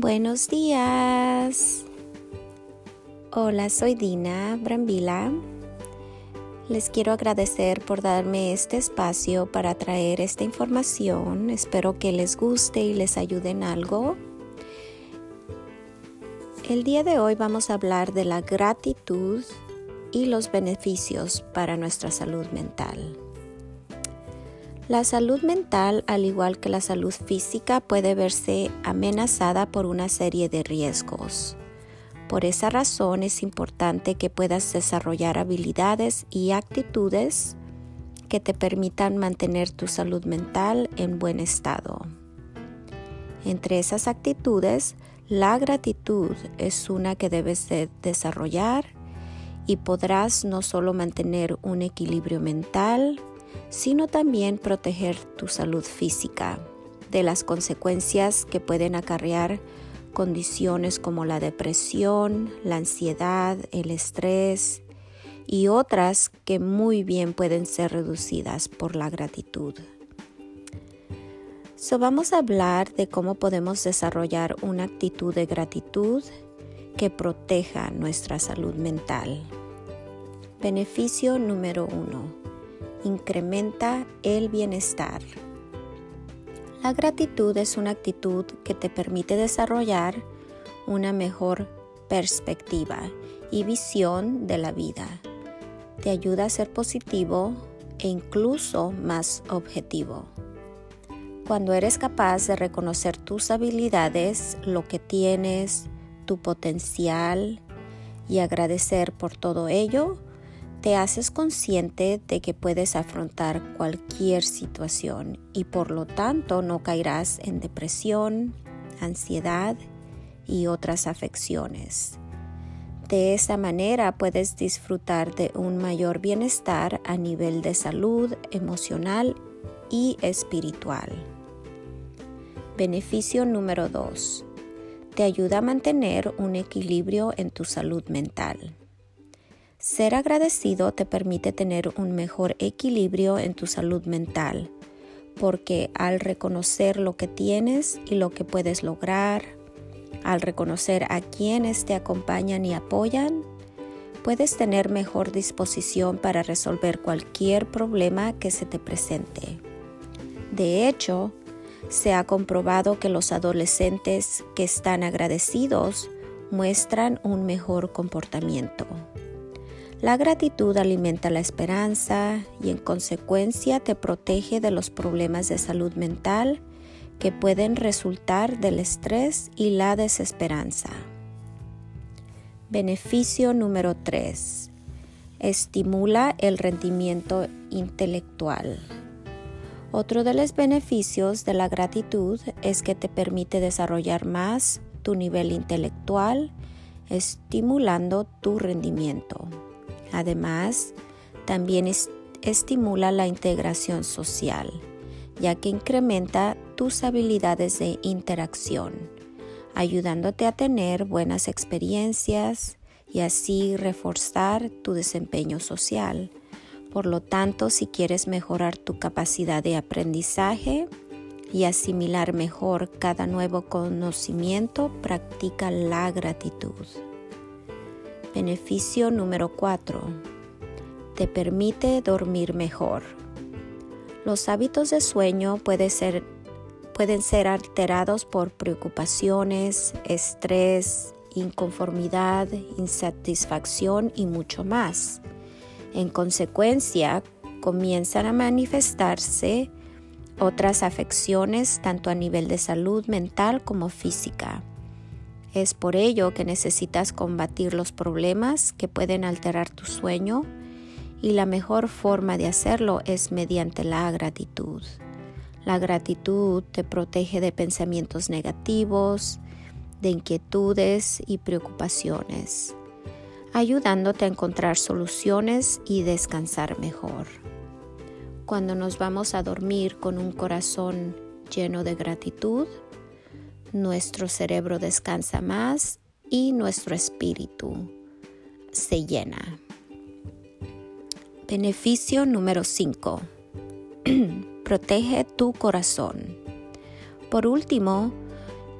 Buenos días. Hola, soy Dina Brambila. Les quiero agradecer por darme este espacio para traer esta información. Espero que les guste y les ayude en algo. El día de hoy vamos a hablar de la gratitud y los beneficios para nuestra salud mental. La salud mental, al igual que la salud física, puede verse amenazada por una serie de riesgos. Por esa razón es importante que puedas desarrollar habilidades y actitudes que te permitan mantener tu salud mental en buen estado. Entre esas actitudes, la gratitud es una que debes de desarrollar y podrás no solo mantener un equilibrio mental, sino también proteger tu salud física de las consecuencias que pueden acarrear condiciones como la depresión, la ansiedad, el estrés y otras que muy bien pueden ser reducidas por la gratitud. So, vamos a hablar de cómo podemos desarrollar una actitud de gratitud que proteja nuestra salud mental. Beneficio número uno incrementa el bienestar. La gratitud es una actitud que te permite desarrollar una mejor perspectiva y visión de la vida. Te ayuda a ser positivo e incluso más objetivo. Cuando eres capaz de reconocer tus habilidades, lo que tienes, tu potencial y agradecer por todo ello, te haces consciente de que puedes afrontar cualquier situación y por lo tanto no caerás en depresión, ansiedad y otras afecciones. De esa manera puedes disfrutar de un mayor bienestar a nivel de salud emocional y espiritual. Beneficio número 2. Te ayuda a mantener un equilibrio en tu salud mental. Ser agradecido te permite tener un mejor equilibrio en tu salud mental, porque al reconocer lo que tienes y lo que puedes lograr, al reconocer a quienes te acompañan y apoyan, puedes tener mejor disposición para resolver cualquier problema que se te presente. De hecho, se ha comprobado que los adolescentes que están agradecidos muestran un mejor comportamiento. La gratitud alimenta la esperanza y en consecuencia te protege de los problemas de salud mental que pueden resultar del estrés y la desesperanza. Beneficio número 3. Estimula el rendimiento intelectual. Otro de los beneficios de la gratitud es que te permite desarrollar más tu nivel intelectual, estimulando tu rendimiento. Además, también estimula la integración social, ya que incrementa tus habilidades de interacción, ayudándote a tener buenas experiencias y así reforzar tu desempeño social. Por lo tanto, si quieres mejorar tu capacidad de aprendizaje y asimilar mejor cada nuevo conocimiento, practica la gratitud. Beneficio número 4. Te permite dormir mejor. Los hábitos de sueño pueden ser, pueden ser alterados por preocupaciones, estrés, inconformidad, insatisfacción y mucho más. En consecuencia, comienzan a manifestarse otras afecciones tanto a nivel de salud mental como física. Es por ello que necesitas combatir los problemas que pueden alterar tu sueño y la mejor forma de hacerlo es mediante la gratitud. La gratitud te protege de pensamientos negativos, de inquietudes y preocupaciones, ayudándote a encontrar soluciones y descansar mejor. Cuando nos vamos a dormir con un corazón lleno de gratitud, nuestro cerebro descansa más y nuestro espíritu se llena. Beneficio número 5. Protege tu corazón. Por último,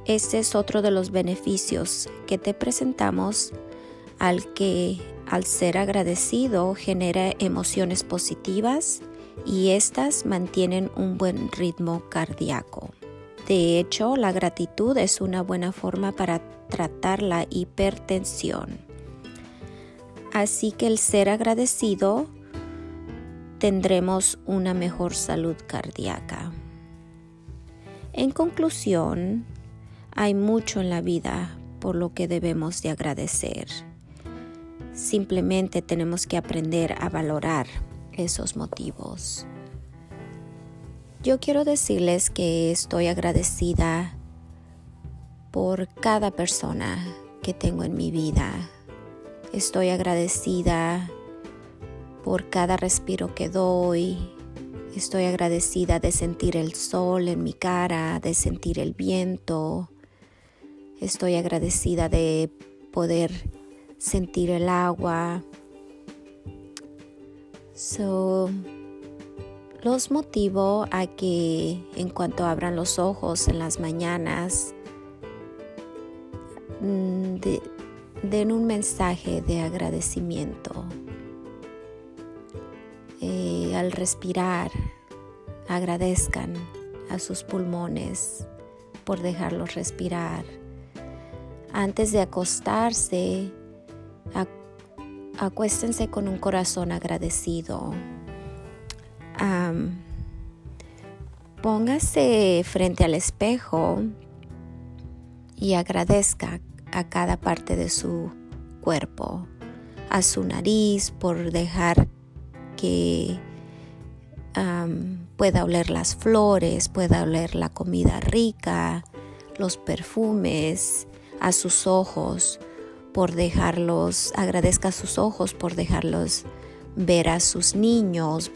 Este es otro de los beneficios que te presentamos al que al ser agradecido genera emociones positivas y estas mantienen un buen ritmo cardíaco. De hecho, la gratitud es una buena forma para tratar la hipertensión. Así que el ser agradecido tendremos una mejor salud cardíaca. En conclusión, hay mucho en la vida por lo que debemos de agradecer. Simplemente tenemos que aprender a valorar esos motivos. Yo quiero decirles que estoy agradecida por cada persona que tengo en mi vida. Estoy agradecida por cada respiro que doy. Estoy agradecida de sentir el sol en mi cara, de sentir el viento. Estoy agradecida de poder sentir el agua. So, los motivo a que en cuanto abran los ojos en las mañanas mm, den un mensaje de agradecimiento. Eh, al respirar, agradezcan a sus pulmones por dejarlos respirar. Antes de acostarse, acuéstense con un corazón agradecido póngase frente al espejo y agradezca a cada parte de su cuerpo, a su nariz por dejar que pueda oler las flores, pueda oler la comida rica, los perfumes, a sus ojos por dejarlos, agradezca a sus ojos por dejarlos ver a sus niños,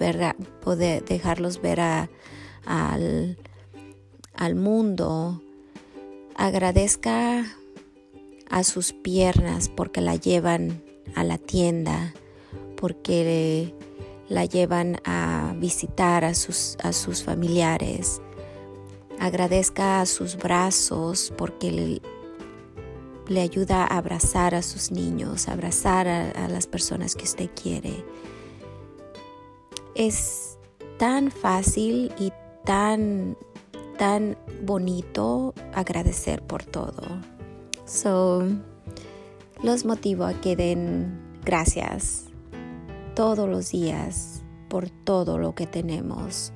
poder dejarlos ver al, al mundo. Agradezca a sus piernas porque la llevan a la tienda, porque la llevan a visitar a sus, a sus familiares. Agradezca a sus brazos porque le, ayuda a abrazar a sus niños, abrazar a, las personas que usted quiere. Es tan fácil y tan, tan bonito agradecer por todo. So, los motivo a que den gracias todos los días por todo lo que tenemos.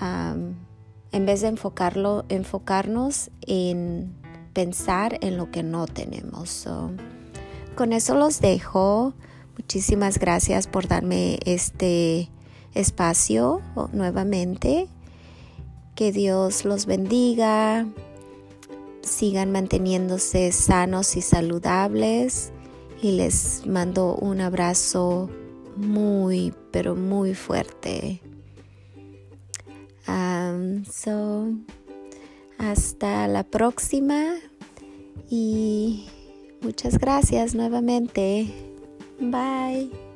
en vez de enfocarlo, enfocarnos en pensar en lo que no tenemos. con eso los dejo. Muchísimas gracias por darme este espacio nuevamente. Que Dios los bendiga. Sigan manteniéndose sanos y saludables. Y les mando un abrazo muy, pero muy fuerte. Um, so, hasta la próxima y muchas gracias nuevamente. Bye.